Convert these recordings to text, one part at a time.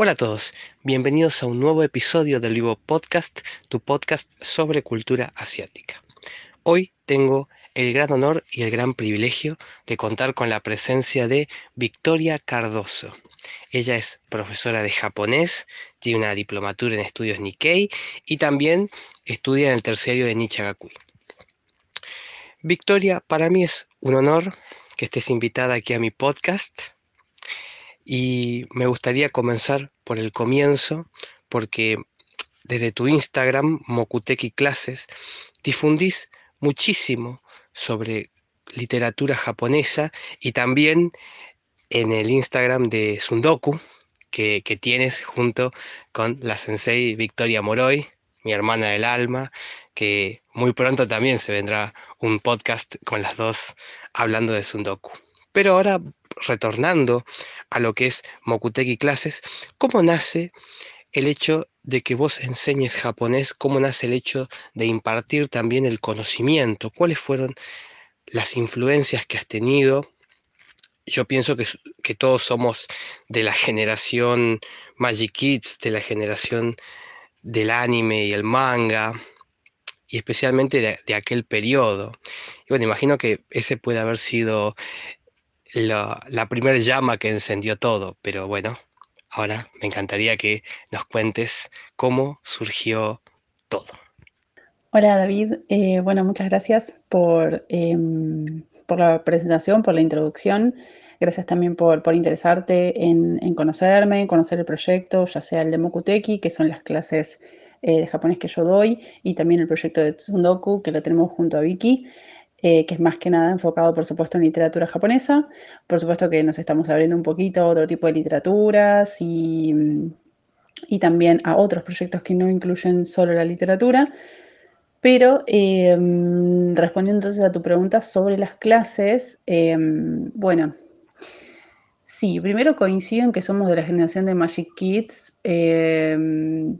Hola a todos, bienvenidos a un nuevo episodio del Vivo Podcast, tu podcast sobre cultura asiática. Hoy tengo el gran honor y el gran privilegio de contar con la presencia de Victoria Cardoso. Ella es profesora de japonés, tiene una diplomatura en estudios Nikkei y también estudia en el terciario de Nichagakui. Victoria, para mí es un honor que estés invitada aquí a mi podcast y me gustaría comenzar por el comienzo, porque desde tu Instagram, Mokuteki Clases, difundís muchísimo sobre literatura japonesa y también en el Instagram de Sundoku, que, que, tienes junto con la sensei Victoria Moroy, mi hermana del alma, que muy pronto también se vendrá un podcast con las dos hablando de Sundoku. Pero ahora retornando a lo que es Mokuteki Clases, ¿cómo nace el hecho de que vos enseñes japonés? ¿Cómo nace el hecho de impartir también el conocimiento? ¿Cuáles fueron las influencias que has tenido? Yo pienso que, que todos somos de la generación Magic Kids, de la generación del anime y el manga, y especialmente de, de, aquel periodo. Y bueno, imagino que ese puede haber sido la, la primera llama que encendió todo, pero bueno, ahora me encantaría que nos cuentes cómo surgió todo. Hola David, eh, bueno, muchas gracias por, eh, por, la presentación, por la introducción. Gracias también por, por interesarte en, conocerme, conocer el proyecto, ya sea el de Mokuteki, que son las clases eh, de japonés que yo doy, y también el proyecto de Tsundoku, que lo tenemos junto a Vicky eh, que es más que nada enfocado, por supuesto, en literatura japonesa. Por supuesto que nos estamos abriendo un poquito a otro tipo de literaturas y, y también a otros proyectos que no incluyen solo la literatura. Pero eh, respondiendo entonces a tu pregunta sobre las clases, eh, bueno, Sí, primero coincido en que somos de la generación de Magic Kids. Eh,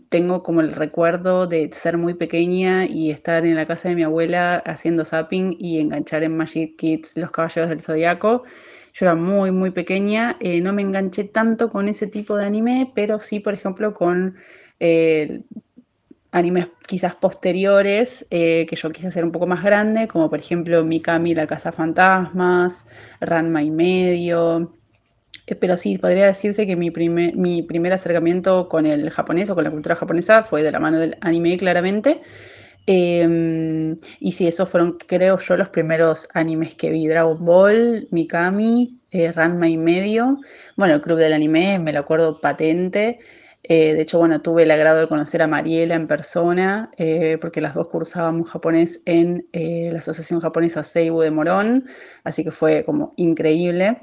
tengo como el recuerdo de ser muy pequeña y estar en la casa de mi abuela haciendo zapping y enganchar en Magic Kids Los Caballeros del Zodiaco. Yo era muy, muy pequeña, eh, no me enganché tanto con ese tipo de anime, pero sí, por ejemplo, con eh, animes quizás posteriores que yo quise hacer un poco más grande, como por ejemplo Mikami, la Casa Fantasmas, Ranma y medio. Eh, pero sí, podría decirse que mi primer, mi primer acercamiento con el japonés o con la cultura japonesa fue de la mano del anime, claramente. Eh, y sí, esos fueron, creo yo, los primeros animes que vi: Dragon Ball, Mikami, eh, Ranma y medio. Bueno, el club del anime me lo acuerdo patente. Eh, de hecho, bueno, tuve el agrado de conocer a Mariela en persona, eh, porque las dos cursábamos japonés en la Asociación Japonesa Seibu de Morón, así que fue como increíble.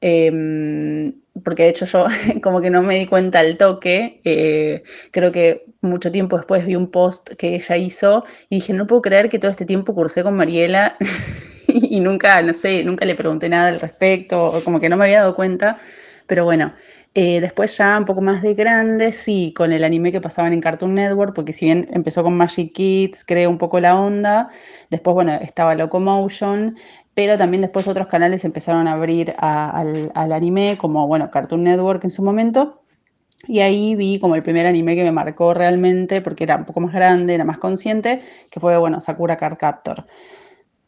Eh, porque de hecho yo como que no me di cuenta al toque, eh, creo que mucho tiempo después vi un post que ella hizo y dije, no puedo creer que todo este tiempo cursé con Mariela y nunca, no sé, nunca le pregunté nada al respecto, o como que no me había dado cuenta, pero bueno. Eh, después ya un poco más de grande, sí, con el anime que pasaban en Cartoon Network, porque si bien empezó con Magic Kids, creo un poco la onda, después, bueno, estaba Locomotion, pero también después otros canales empezaron a abrir a, al, al, anime, como bueno, Cartoon Network en su momento. Y ahí vi como el primer anime que me marcó realmente, porque era un poco más grande, era más consciente, que fue, bueno, Sakura Card Captor.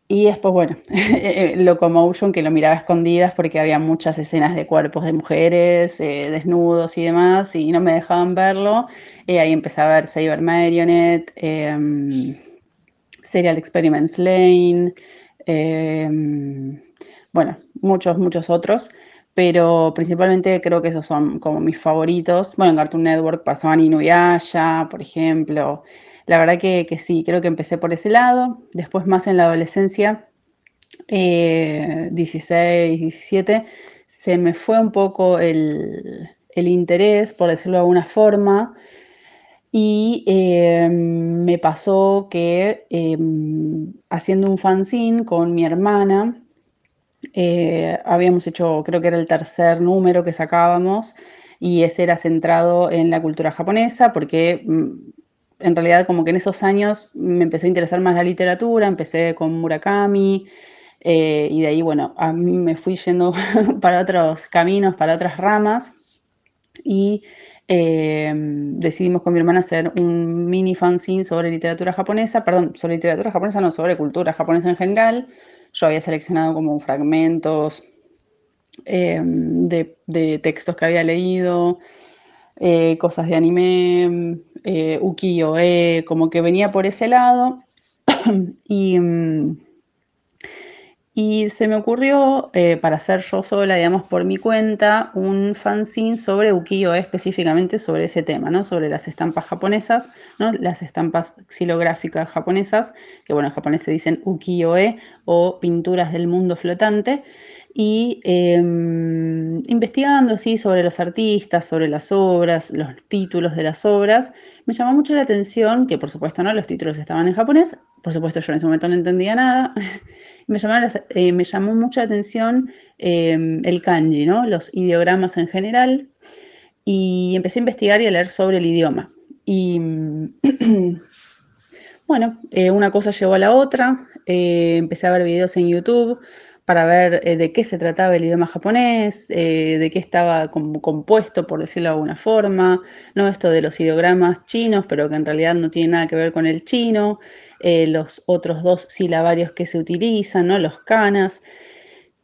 Y después, bueno, Locomotion, que lo miraba a escondidas porque había muchas escenas de cuerpos de mujeres, eh, desnudos y demás, y no me dejaban verlo. Y ahí empecé a ver Saber Marionette, eh, Serial Experiments Lane, eh, bueno, muchos, muchos otros, pero principalmente creo que esos son como mis favoritos. Bueno, en Cartoon Network pasaban Inuyasha, por ejemplo. La verdad que, que, sí, creo que empecé por ese lado. Después más en la adolescencia, eh, 16, 17, se me fue un poco el, el interés, por decirlo de alguna forma. Y eh, me pasó que eh, haciendo un fanzine con mi hermana, eh, habíamos hecho, creo que era el tercer número que sacábamos, y ese era centrado en la cultura japonesa, porque mm, en realidad como que en esos años me empezó a interesar más la literatura, empecé con Murakami, y de ahí, bueno, a mí me fui yendo para otros caminos, para otras ramas, y Em, decidimos con mi hermana hacer un mini fanzine sobre literatura japonesa, perdón, sobre literatura japonesa, no, sobre cultura japonesa en general. Yo había seleccionado como fragmentos em, de, textos que había leído, eh, cosas de anime, eh, ukiyo-e, como que venía por ese lado. y em, y se me ocurrió, eh, para hacer yo sola, digamos, por mi cuenta, un fanzine sobre ukiyo-e, específicamente sobre ese tema, ¿no? Sobre las estampas japonesas, ¿no? Las estampas xilográficas japonesas, que bueno, en japonés se dicen ukiyo-e o pinturas del mundo flotante. Y em, investigando así sobre los artistas, sobre las obras, los títulos de las obras, me llamó mucho la atención que, por supuesto, ¿no? Los títulos estaban en japonés, por supuesto yo en ese momento no entendía nada, me, eh, me llamó mucho la atención em, el kanji, ¿no? los ideogramas en general, y empecé a investigar y a leer sobre el idioma. Y bueno, eh, una cosa llevó a la otra, eh, empecé a ver videos en YouTube para ver de qué se trataba el idioma japonés, de qué estaba compuesto, por decirlo de alguna forma, ¿no? esto de los ideogramas chinos, pero que en realidad no tiene nada que ver con el chino, eh, los otros dos silabarios que se utilizan, ¿no? los canas.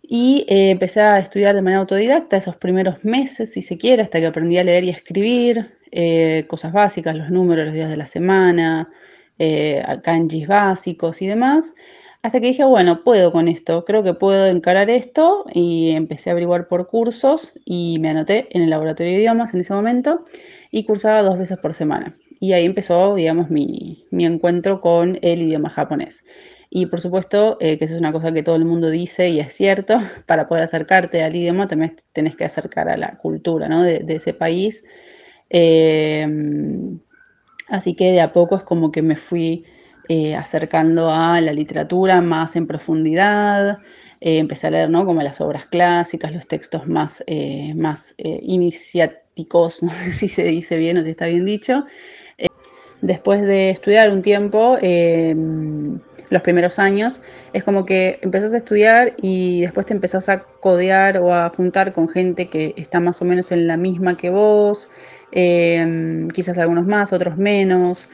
Y eh, empecé a estudiar de manera autodidacta esos primeros meses, si se quiere, hasta que aprendí a leer y a escribir, eh, cosas básicas, los números, los días de la semana, kanjis básicos y demás. Hasta que dije, bueno, puedo con esto, creo que puedo encarar esto y empecé a averiguar por cursos y me anoté en el laboratorio de idiomas en ese momento y cursaba dos veces por semana y ahí empezó, digamos, mi, encuentro con el idioma japonés. Y por supuesto eh, que eso es una cosa que todo el mundo dice y es cierto, para poder acercarte al idioma también tenés que acercar a la cultura ¿no? de, ese país. Em, así que de a poco es como que me fui eh, acercando a la literatura más en profundidad, eh, empecé a leer ¿no? como las obras clásicas, los textos más, más iniciáticos, no sé si se dice bien o si está bien dicho, después de estudiar un tiempo, em, los primeros años, es como que empezás a estudiar y después te empezás a codear o a juntar con gente que está más o menos en la misma que vos, em, quizás algunos más, otros menos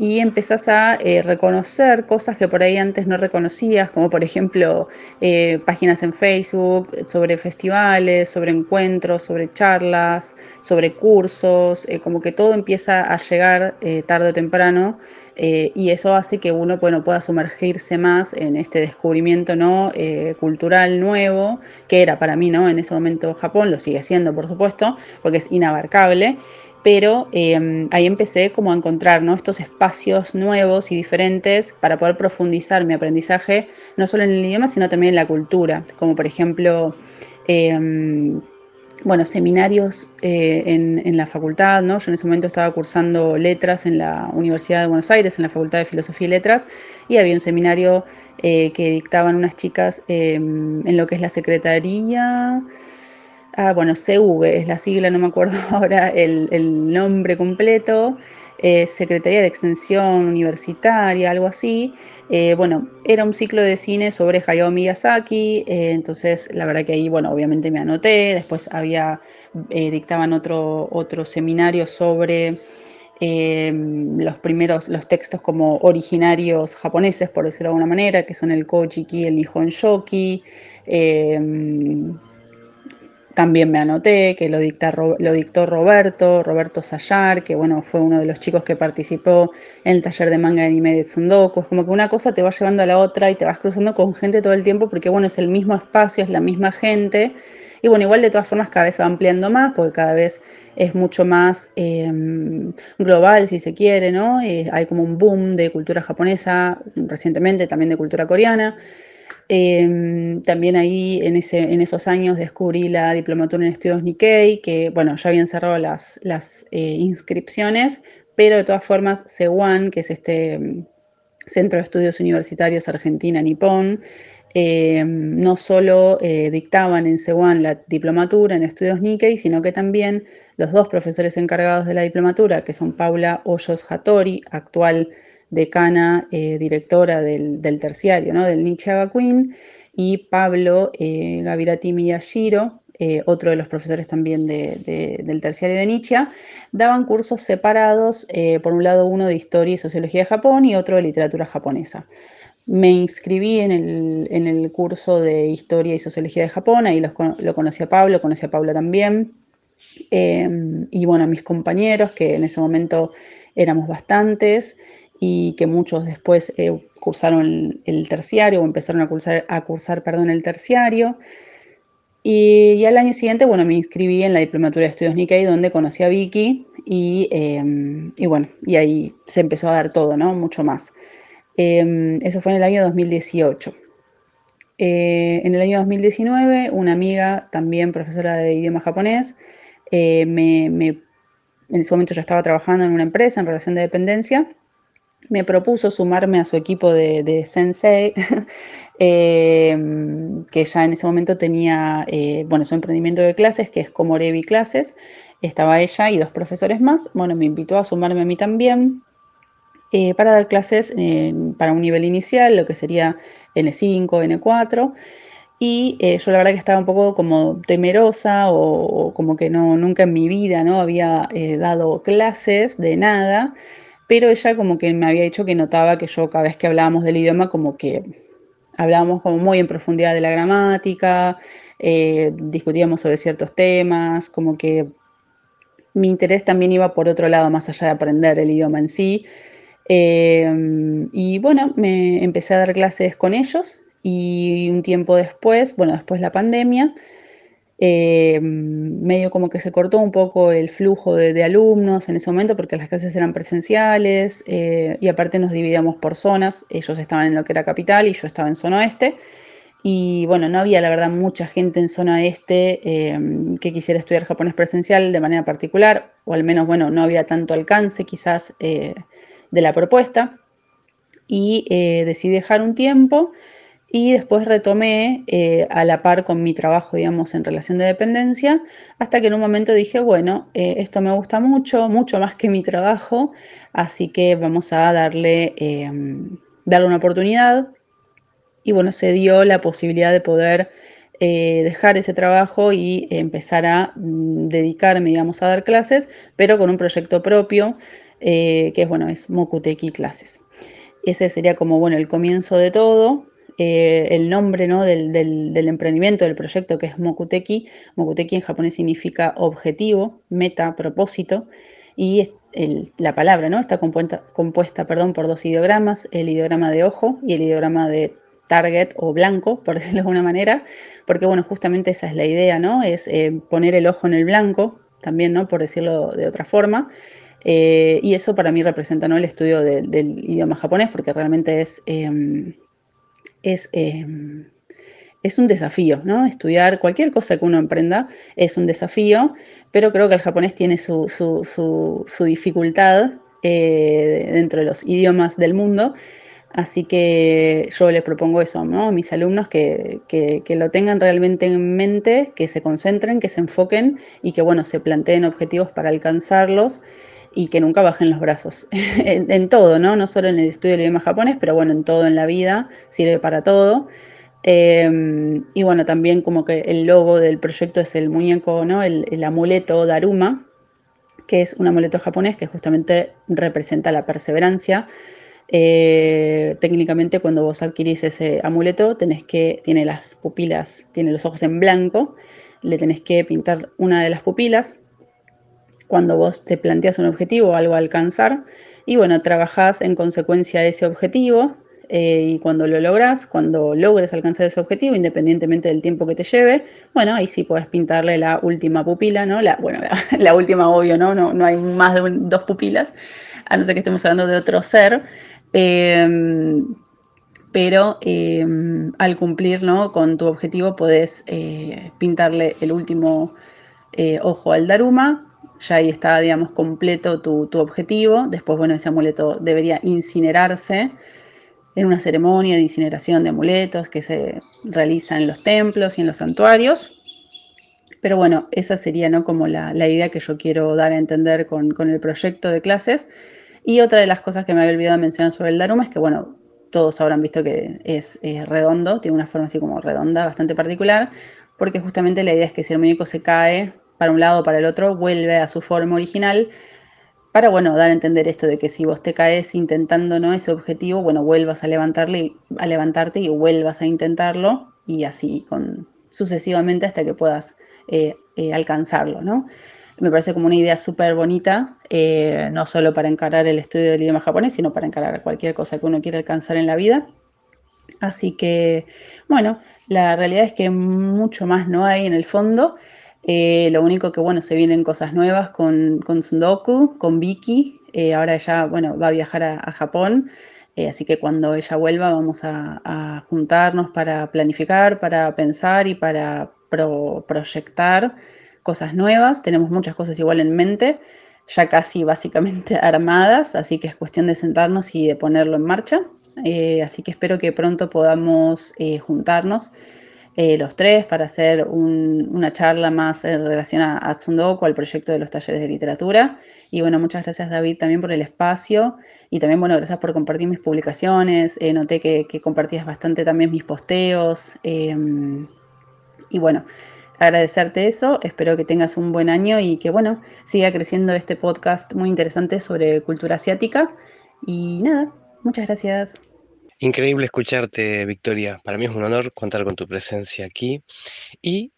y empezás a eh, reconocer cosas que por ahí antes no reconocías, como por ejemplo eh, páginas en Facebook sobre festivales, sobre encuentros, sobre charlas, sobre cursos, eh, como que todo empieza a llegar tarde o temprano. y eso hace que uno bueno, pueda sumergirse más en este descubrimiento ¿no? cultural nuevo, que era para mí ¿no? en ese momento Japón, lo sigue siendo por supuesto, porque es inabarcable, pero em, ahí empecé como a encontrar estos espacios nuevos y diferentes para poder profundizar mi aprendizaje, no solo en el idioma, sino también en la cultura, como por ejemplo, em, bueno, seminarios eh, en, la facultad, ¿no? Yo en ese momento estaba cursando letras en la Universidad de Buenos Aires, en la Facultad de Filosofía y Letras, y había un seminario eh, que dictaban unas chicas em, en lo que es la Secretaría ah, bueno, CV es la sigla, no me acuerdo ahora el, nombre completo, eh, Secretaría de Extensión Universitaria, algo así. Eh, bueno, era un ciclo de cine sobre Hayao Miyazaki, eh, entonces la verdad que ahí, bueno, obviamente me anoté, después había, dictaban otro, otro seminario sobre los primeros, los textos como originarios japoneses, por decirlo de alguna manera, que son el Kojiki, el Nihon Shoki, también me anoté que lo, lo dictó Roberto, Roberto Sayar, que bueno, fue uno de los chicos que participó en el taller de manga de anime de Tsundoku. Es como que una cosa te va llevando a la otra y te vas cruzando con gente todo el tiempo porque bueno, es el mismo espacio, es la misma gente. Y bueno, igual de todas formas cada vez va ampliando más porque cada vez es mucho más em, global, si se quiere, ¿no? Eh, hay como un boom de cultura japonesa recientemente, también de cultura coreana. Em, también ahí en, ese, en, esos años descubrí la diplomatura en estudios Nikkei, que bueno, ya habían cerrado las, las eh, inscripciones, pero de todas formas CEUAN, que es este em, Centro de Estudios Universitarios Argentina-Nipón, em, no solo eh, dictaban en CEUAN la diplomatura en estudios Nikkei, sino que también los dos profesores encargados de la diplomatura, que son Paula Hoyos Hattori, actual decana, eh, directora del, terciario, ¿no? del Nietzsche Queen, y Pablo eh, Gavirati Miyashiro, eh, otro de los profesores también del terciario de Nietzsche, daban cursos separados, eh, por un lado uno de historia y sociología de Japón y otro de literatura japonesa. Me inscribí en el, curso de historia y sociología de Japón, ahí lo conocí a Pablo, conocí a Paula también. Y bueno, a mis compañeros, que en ese momento éramos bastantes y que muchos después eh, cursaron el, terciario o empezaron a cursar, a cursar perdón, el terciario. Y, al año siguiente, bueno, me inscribí en la Diplomatura de Estudios Nikkei, donde conocí a Vicky y, em, y bueno, y ahí se empezó a dar todo, ¿no? Mucho más. Em, eso fue en el año 2018. Eh, en el año 2019, una amiga, también profesora de idioma japonés, eh, me, en ese momento yo estaba trabajando en una empresa en relación de dependencia, me propuso sumarme a su equipo de, sensei, em, que ya en ese momento tenía, eh, bueno, su emprendimiento de clases, que es como Revi Clases, estaba ella y dos profesores más, bueno, me invitó a sumarme a mí también, eh, para dar clases para un nivel inicial, lo que sería N5, N4. Y eh, yo la verdad que estaba un poco como temerosa o, como que no, nunca en mi vida ¿no? había dado clases de nada, pero ella como que me había dicho que notaba que yo cada vez que hablábamos del idioma como que hablábamos como muy en profundidad de la gramática, discutíamos sobre ciertos temas, como que mi interés también iba por otro lado, más allá de aprender el idioma en sí, Em, y bueno, me empecé a dar clases con ellos y un tiempo después, bueno, después la pandemia, em, medio como que se cortó un poco el flujo de, alumnos en ese momento porque las clases eran presenciales eh, y aparte nos dividíamos por zonas, ellos estaban en lo que era capital y yo estaba en zona oeste. Y bueno, no había la verdad mucha gente en zona este que quisiera estudiar japonés presencial de manera particular, o al menos, bueno, no había tanto alcance quizás eh, de la propuesta y eh, decidí dejar un tiempo y después retomé eh, a la par con mi trabajo, digamos, en relación de dependencia, hasta que en un momento dije, bueno, eh, esto me gusta mucho, mucho más que mi trabajo, así que vamos a darle, em, darle una oportunidad. Y bueno, se dio la posibilidad de poder dejar ese trabajo y empezar a mm, dedicarme, digamos, a dar clases, pero con un proyecto propio eh, que es, bueno, es Mokuteki Clases. Ese sería como, bueno, el comienzo de todo. Eh, el nombre ¿no? del, emprendimiento, del proyecto, que es Mokuteki. Mokuteki en japonés significa objetivo, meta, propósito. Y la palabra ¿no? está compuesta, compuesta perdón, por dos ideogramas, el ideograma de ojo y el ideograma de target o blanco, por decirlo de alguna manera, porque bueno, justamente esa es la idea, ¿no? Es eh, poner el ojo en el blanco, también, ¿no? Por decirlo de otra forma, eh, y eso para mí representa ¿no? el estudio del idioma japonés, porque realmente es, em, es, em, es, un desafío, ¿no? Estudiar cualquier cosa que uno emprenda es un desafío, pero creo que el japonés tiene su, su, dificultad eh, dentro de los idiomas del mundo. Así que yo les propongo eso ¿no? a mis alumnos, que, que, que, lo tengan realmente en mente, que se concentren, que se enfoquen y que bueno, se planteen objetivos para alcanzarlos y que nunca bajen los brazos. en, todo, ¿no? No solo en el estudio del idioma japonés, pero bueno, en todo en la vida, sirve para todo. Em, y bueno, también como que el logo del proyecto es el muñeco, ¿no? El, amuleto Daruma, que es un amuleto japonés que justamente representa la perseverancia. Eh, técnicamente cuando vos adquirís ese amuleto tenés que, tiene las pupilas, tiene los ojos en blanco, le tenés que pintar una de las pupilas cuando vos te planteas un objetivo algo a alcanzar y bueno, trabajás en consecuencia de ese objetivo eh, y cuando lo lográs, cuando logres alcanzar ese objetivo, independientemente del tiempo que te lleve, bueno, ahí sí puedes pintarle la última pupila, ¿no? La, bueno, la, última, obvio, ¿no? ¿no? No hay más de dos pupilas, a no ser que estemos hablando de otro ser. Em, pero em, al cumplir ¿no? con tu objetivo podés eh, pintarle el último eh, ojo al Daruma ya ahí está, digamos, completo tu, objetivo. Después, bueno, ese amuleto debería incinerarse en una ceremonia de incineración de amuletos que se realiza en los templos y en los santuarios. Pero bueno, esa sería ¿no? como la, idea que yo quiero dar a entender con, el proyecto de clases. Y otra de las cosas que me había olvidado mencionar sobre el Daruma es que, bueno, todos habrán visto que es redondo, tiene una forma así como redonda, bastante particular, porque justamente la idea es que si el muñeco se cae para un lado para el otro, vuelve a su forma original, para, bueno, dar a entender esto de que si vos te caes intentando ¿no? ese objetivo, bueno, vuelvas a, a levantarte y vuelvas a intentarlo, y así con, sucesivamente hasta que puedas eh, eh, alcanzarlo, ¿no? Me parece como una idea súper bonita, eh, no solo para encarar el estudio del idioma japonés, sino para encarar cualquier cosa que uno quiera alcanzar en la vida. Así que, bueno, la realidad es que mucho más no hay en el fondo. Lo único que, bueno, se vienen cosas nuevas con, Sundoku, con Vicky. ahora ella, bueno, va a viajar a Japón. Eh, así que cuando ella vuelva vamos a, juntarnos para planificar, para pensar y para proyectar cosas nuevas. Tenemos muchas cosas igual en mente, ya casi básicamente armadas, así que es cuestión de sentarnos y de ponerlo en marcha. Eh, así que espero que pronto podamos eh, los tres para hacer una charla más en relación a, a Tsundoku, al proyecto de los talleres de literatura. Y bueno, muchas gracias David también por el espacio y también, bueno, gracias por compartir mis publicaciones. Eh, noté que, compartías bastante también mis posteos. Em, y bueno, agradecerte eso. Espero que tengas un buen año y que, bueno, siga creciendo este podcast muy interesante sobre cultura asiática. Y nada, muchas gracias. Increíble escucharte, Victoria. Para mí es un honor contar con tu presencia aquí. Y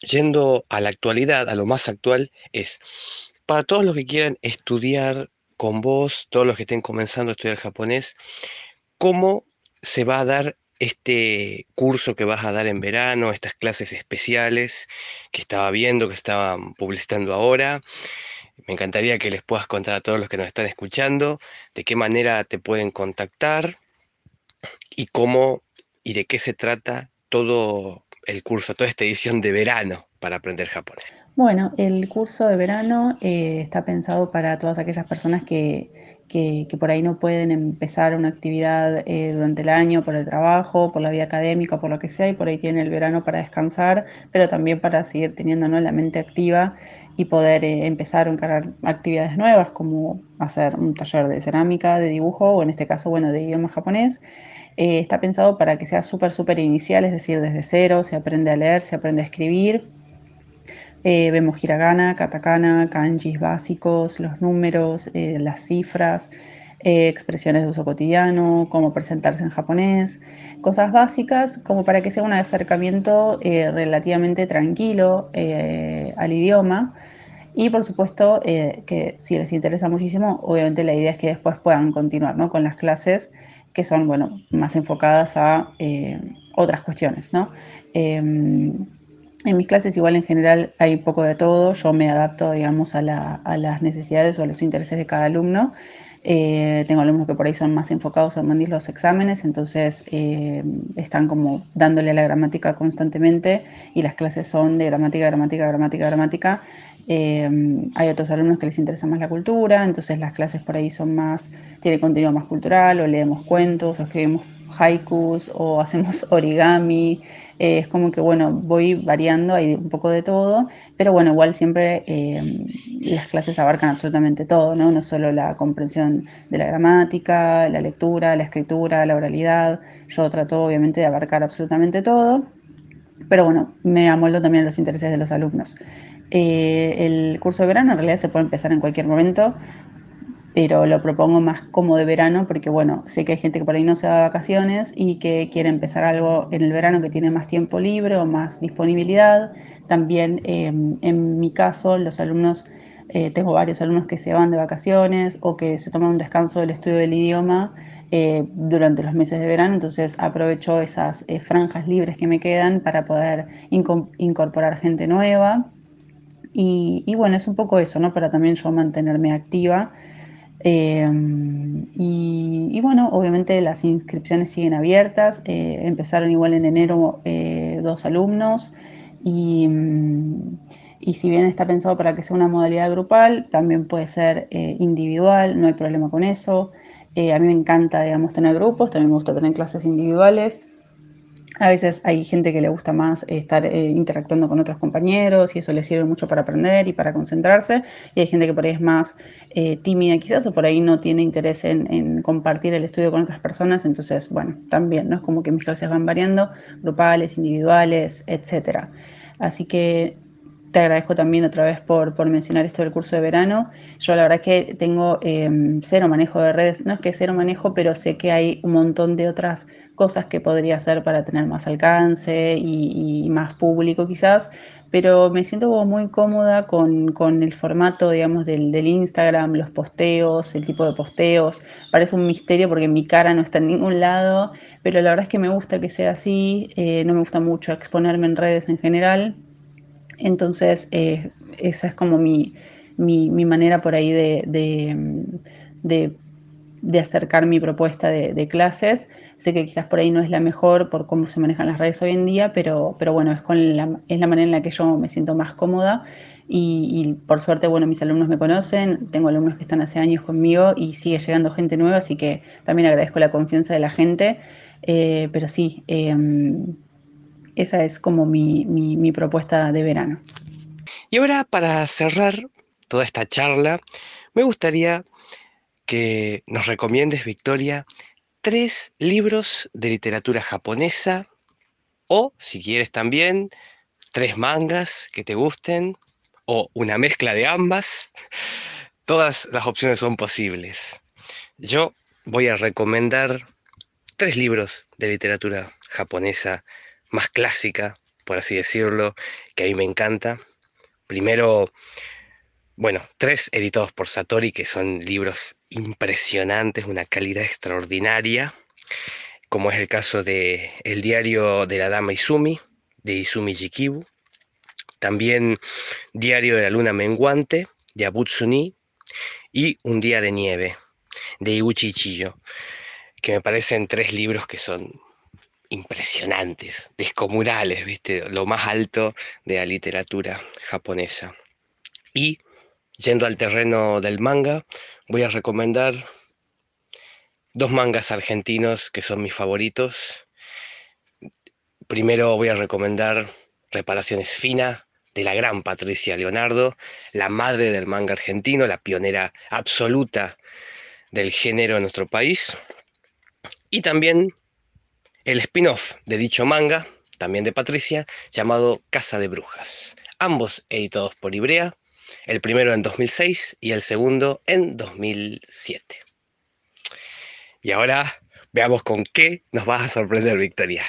yendo a la actualidad, a lo más actual, es para todos los que quieran estudiar con vos, todos los que estén comenzando a estudiar japonés, cómo se va a dar este curso que vas a dar en verano, estas clases especiales que estaba viendo, que estaban publicitando ahora. Me encantaría que les puedas contar a todos los que nos están escuchando de qué manera te pueden contactar y cómo y de qué se trata todo el curso, toda esta edición de verano para aprender japonés. Bueno, el curso de verano eh, está pensado para todas aquellas personas que, por ahí no pueden empezar una actividad eh, durante el año por el trabajo, por la vida académica, por lo que sea, y por ahí tienen el verano para descansar, pero también para seguir teniendo la mente activa y poder eh, empezar a encarar actividades nuevas como hacer un taller de cerámica, de dibujo o en este caso, bueno, de idioma japonés. está pensado para que sea súper, súper inicial, es decir, desde cero, se aprende a leer, se aprende a escribir eh, vemos hiragana, katakana, kanjis básicos, los números, eh, las cifras, eh, expresiones de uso cotidiano, cómo presentarse en japonés, cosas básicas como para que sea un acercamiento relativamente tranquilo al idioma. Y por supuesto que si les interesa muchísimo, obviamente la idea es que después puedan continuar ¿no? con las clases que son bueno, más enfocadas a otras cuestiones. ¿no? En mis clases igual en general hay un poco de todo, yo me adapto, digamos, a, las necesidades o a los intereses de cada alumno. Eh, tengo alumnos que por ahí son más enfocados a rendir los exámenes, entonces eh, están como dándole a la gramática constantemente y las clases son de gramática, gramática, gramática, gramática. Eh, hay otros alumnos que les interesa más la cultura, entonces las clases por ahí son más, tienen contenido más cultural, o leemos cuentos, o escribimos haikus, o hacemos origami. Eh, es como que, bueno, voy variando, hay un poco de todo, pero bueno, igual siempre eh, las clases abarcan absolutamente todo, ¿no? No solo la comprensión de la gramática, la lectura, la escritura, la oralidad. Yo trato obviamente de abarcar absolutamente todo, pero bueno, me amoldo también a los intereses de los alumnos. Eh, el curso de verano en realidad se puede empezar en cualquier momento pero lo propongo más como de verano porque, bueno, sé que hay gente que por ahí no se da vacaciones y que quiere empezar algo en el verano que tiene más tiempo libre o más disponibilidad. También, em, en mi caso, los alumnos, eh, tengo varios alumnos que se van de vacaciones o que se toman un descanso del estudio del idioma eh, durante los meses de verano, entonces aprovecho esas eh, franjas libres que me quedan para poder incorporar gente nueva. Y, y, bueno, es un poco eso, ¿no? Para también yo mantenerme activa Em, y, bueno, obviamente las inscripciones siguen abiertas. Eh, empezaron igual en enero eh, dos alumnos y, mm, y, si bien está pensado para que sea una modalidad grupal, también puede ser eh, individual, no hay problema con eso. a mí me encanta, digamos, tener grupos, también me gusta tener clases individuales. A veces hay gente que le gusta más estar eh, interactuando con otros compañeros y eso le sirve mucho para aprender y para concentrarse. Y hay gente que por ahí es más eh, tímida quizás o por ahí no tiene interés en, compartir el estudio con otras personas. Entonces, bueno, también, ¿no? Es como que mis clases van variando, grupales, individuales, etcétera. Así que te agradezco también otra vez por, por, mencionar esto del curso de verano. Yo la verdad que tengo eh, cero manejo de redes, no es que cero manejo, pero sé que hay un montón de otras cosas que podría hacer para tener más alcance y, más público quizás, pero me siento muy cómoda con, con el formato, digamos, del, del, Instagram, los posteos, el tipo de posteos. Parece un misterio porque mi cara no está en ningún lado, pero la verdad es que me gusta que sea así, eh, no me gusta mucho exponerme en redes en general. Entonces, eh, esa es como mi, mi, mi, manera por ahí de, de, de acercar mi propuesta de, clases. Sé que quizás por ahí no es la mejor por cómo se manejan las redes hoy en día, pero, pero bueno, es, con la, es la manera en la que yo me siento más cómoda y, por suerte, bueno, mis alumnos me conocen, tengo alumnos que están hace años conmigo y sigue llegando gente nueva, así que también agradezco la confianza de la gente, eh, pero sí, eh, esa es como mi, mi propuesta de verano. Y ahora, para cerrar toda esta charla, me gustaría que nos recomiendes, Victoria, tres libros de literatura japonesa o, si quieres también, tres mangas que te gusten o una mezcla de ambas. Todas las opciones son posibles. Yo voy a recomendar tres libros de literatura japonesa más clásica, por así decirlo, que a mí me encanta. Primero, bueno, tres editados por Satori, que son libros impresionantes, una calidad extraordinaria, como es el caso de El diario de la dama Izumi, de Izumi Jikibu. También Diario de la luna menguante, de Abutsuni, y Un día de nieve, de Iuchi Chiyo, que me parecen tres libros que son impresionantes, descomunales, ¿viste? Lo más alto de la literatura japonesa. Y yendo al terreno del manga, voy a recomendar dos mangas argentinos que son mis favoritos. Primero voy a recomendar Reparaciones Fina de la gran Patricia Leonardo, la madre del manga argentino, la pionera absoluta del género en nuestro país. Y también el spin-off de dicho manga, también de Patricia, llamado Casa de Brujas, ambos editados por Ibrea, el primero en 2006 y el segundo en 2007. Y ahora veamos con qué nos vas a sorprender, Victoria.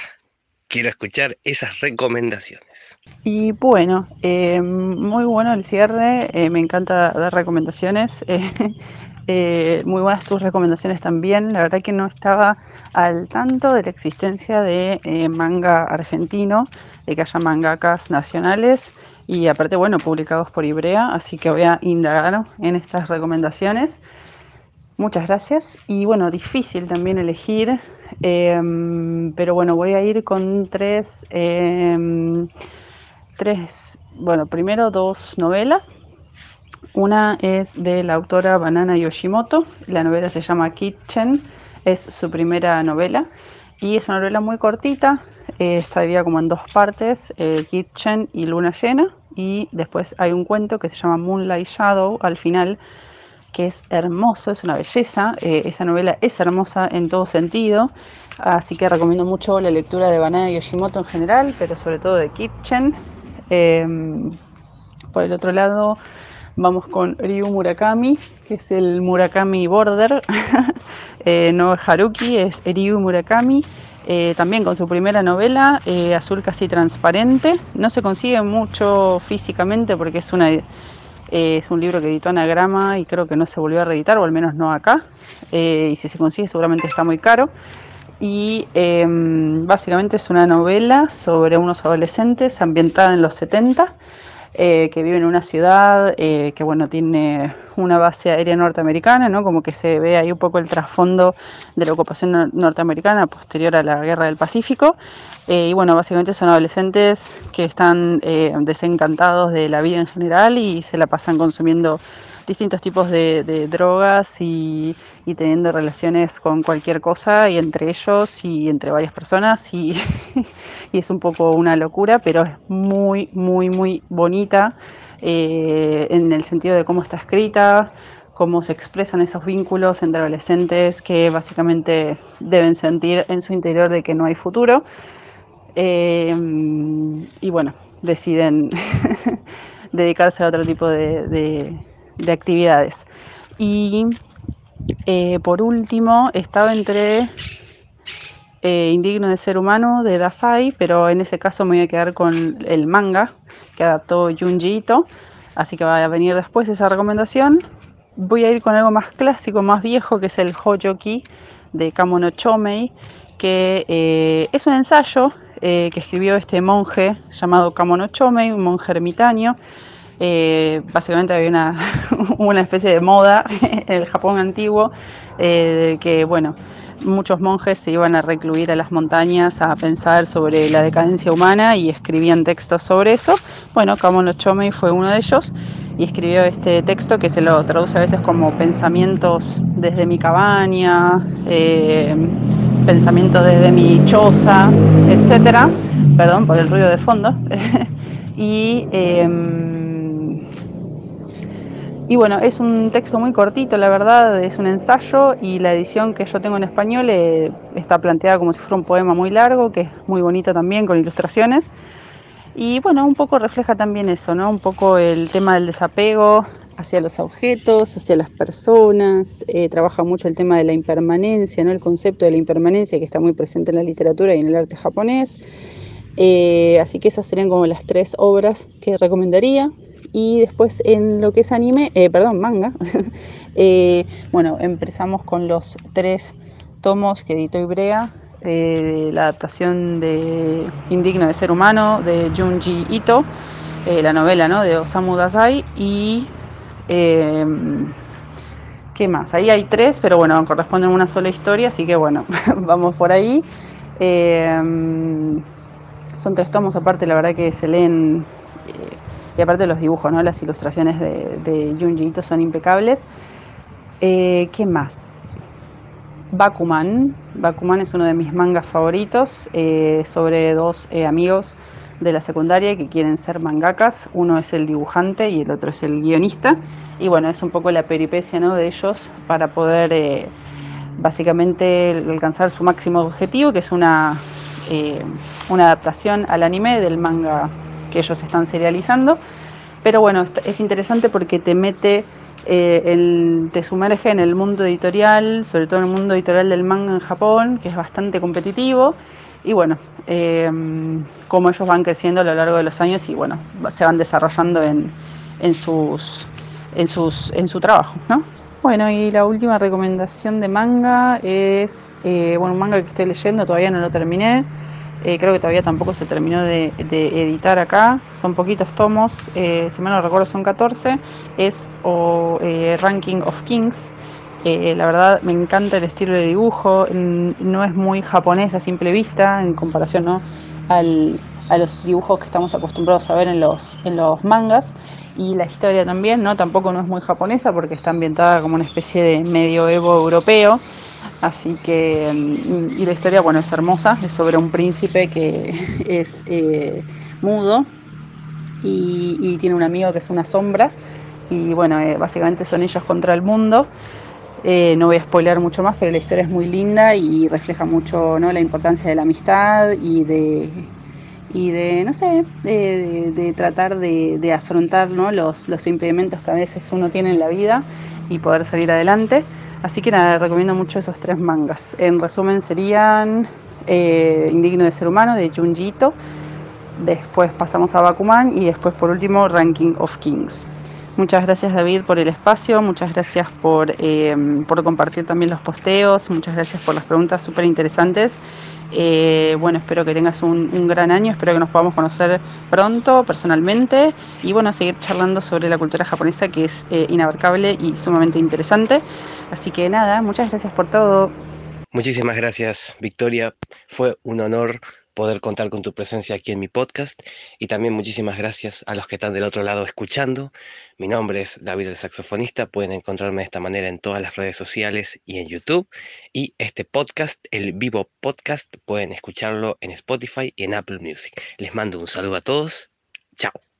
Quiero escuchar esas recomendaciones. Y bueno, eh, muy bueno el cierre, eh, me encanta dar recomendaciones. Eh, muy buenas tus recomendaciones también. La verdad que no estaba al tanto de la existencia de eh, manga argentino, de que haya mangakas nacionales y aparte, bueno, publicados por Ibrea, así que voy a indagar en estas recomendaciones. Muchas gracias. Y bueno, difícil también elegir, eh, pero bueno, voy a ir con tres, em, tres, bueno, primero dos novelas una es de la autora Banana Yoshimoto, la novela se llama Kitchen, es su primera novela y es una novela muy cortita, eh, está dividida como en dos partes, eh, Kitchen y Luna Llena, y después hay un cuento que se llama Moonlight Shadow al final, que es hermoso, es una belleza, eh, esa novela es hermosa en todo sentido, así que recomiendo mucho la lectura de Banana Yoshimoto en general, pero sobre todo de Kitchen. Em, por el otro lado, Vamos con Ryu Murakami, que es el Murakami Border. eh, no es Haruki, es Ryu Murakami. Eh, también con su primera novela, eh, Azul casi transparente. No se consigue mucho físicamente porque es, una, eh, es un libro que editó Anagrama y creo que no se volvió a reeditar, o al menos no acá. Y si se consigue seguramente está muy caro. Y em, básicamente es una novela sobre unos adolescentes ambientada en los 70 eh, que vive en una ciudad eh, que bueno tiene una base aérea norteamericana, ¿no? como que se ve ahí un poco el trasfondo de la ocupación nor norteamericana posterior a la guerra del Pacífico. Eh, y bueno, básicamente son adolescentes que están eh, desencantados de la vida en general y se la pasan consumiendo distintos tipos de, drogas y, teniendo relaciones con cualquier cosa y entre ellos y entre varias personas y, es un poco una locura, pero es muy, muy, muy bonita eh, en el sentido de cómo está escrita, cómo se expresan esos vínculos entre adolescentes que básicamente deben sentir en su interior de que no hay futuro. Eh, y bueno, deciden dedicarse a otro tipo de, actividades. Y eh, por último, estaba entre eh, Indigno de Ser Humano de Dasai, pero en ese caso me voy a quedar con el manga que adaptó Junji Ito, así que va a venir después esa recomendación. Voy a ir con algo más clásico, más viejo, que es el Hojoki de Kamono Chomei, que eh, es un ensayo que escribió este monje llamado Kamono Chomei, un monje ermitaño. Eh, básicamente había una, una, especie de moda en el Japón antiguo, eh, que bueno, muchos monjes se iban a recluir a las montañas a pensar sobre la decadencia humana y escribían textos sobre eso. Bueno, Kamono Chomei fue uno de ellos y escribió este texto que se lo traduce a veces como pensamientos desde mi cabaña, pensamiento desde mi choza, etcétera. Perdón por el ruido de fondo. y, em, y bueno, es un texto muy cortito, la verdad, es un ensayo y la edición que yo tengo en español eh, está planteada como si fuera un poema muy largo, que es muy bonito también, con ilustraciones. Y bueno, un poco refleja también eso, ¿no? Un poco el tema del desapego, hacia los objetos, hacia las personas, eh, trabaja mucho el tema de la impermanencia, ¿no? el concepto de la impermanencia que está muy presente en la literatura y en el arte japonés. Eh, así que esas serían como las tres obras que recomendaría. Y después en lo que es anime, eh, perdón, manga, bueno, empezamos con los tres tomos que editó Ibrea, la adaptación de Indigno de Ser Humano de Junji Ito, la novela ¿no? de Osamu Dazai y Em, ¿Qué más? Ahí hay tres, pero bueno, corresponden a una sola historia, así que bueno, vamos por ahí. Em, son tres tomos, aparte la verdad que se leen, eh, y aparte los dibujos, ¿no? las ilustraciones de, de Junji son impecables. Eh, ¿Qué más? Bakuman. Bakuman es uno de mis mangas favoritos, eh, sobre dos amigos de la secundaria que quieren ser mangakas. Uno es el dibujante y el otro es el guionista. Y bueno, es un poco la peripecia ¿no? de ellos para poder eh, básicamente alcanzar su máximo objetivo, que es una, eh, una adaptación al anime del manga que ellos están serializando. Pero bueno, es interesante porque te mete, eh, te sumerge en el mundo editorial, sobre todo en el mundo editorial del manga en Japón, que es bastante competitivo y bueno, eh, cómo ellos van creciendo a lo largo de los años y bueno, se van desarrollando en, en, sus, en, sus, en su trabajo, ¿no? Bueno, y la última recomendación de manga es, eh, bueno, un manga que estoy leyendo, todavía no lo terminé, eh, creo que todavía tampoco se terminó de, editar acá, son poquitos tomos, eh, si mal no recuerdo son 14, es o, Ranking of Kings, eh, la verdad me encanta el estilo de dibujo, no es muy japonés a simple vista en comparación ¿no? a los dibujos que estamos acostumbrados a ver en los, en los mangas. Y la historia también, ¿no? tampoco no es muy japonesa porque está ambientada como una especie de medioevo europeo, así que, mm, y la historia, bueno, es hermosa, es sobre un príncipe que es eh, mudo y, tiene un amigo que es una sombra y bueno, eh, básicamente son ellos contra el mundo. Eh, no voy a spoiler mucho más, pero la historia es muy linda y refleja mucho ¿no? la importancia de la amistad y de, y de no sé, de, tratar de, afrontar ¿no? los, los, impedimentos que a veces uno tiene en la vida y poder salir adelante. Así que nada, recomiendo mucho esos tres mangas. En resumen serían eh, Indigno de Ser Humano de Junji Ito, después pasamos a Bakuman y después por último Ranking of Kings. Muchas gracias David por el espacio, muchas gracias por, eh, por compartir también los posteos, muchas gracias por las preguntas súper interesantes. Eh, bueno, espero que tengas un, gran año, espero que nos podamos conocer pronto personalmente y bueno, seguir charlando sobre la cultura japonesa que es eh, inabarcable y sumamente interesante. Así que nada, muchas gracias por todo. Muchísimas gracias, Victoria. Fue un honor poder contar con tu presencia aquí en mi podcast y también muchísimas gracias a los que están del otro lado escuchando. Mi nombre es David el Saxofonista, pueden encontrarme de esta manera en todas las redes sociales y en YouTube. Y este podcast, el Vivo Podcast, pueden escucharlo en Spotify y en Apple Music. Les mando un saludo a todos. Chao.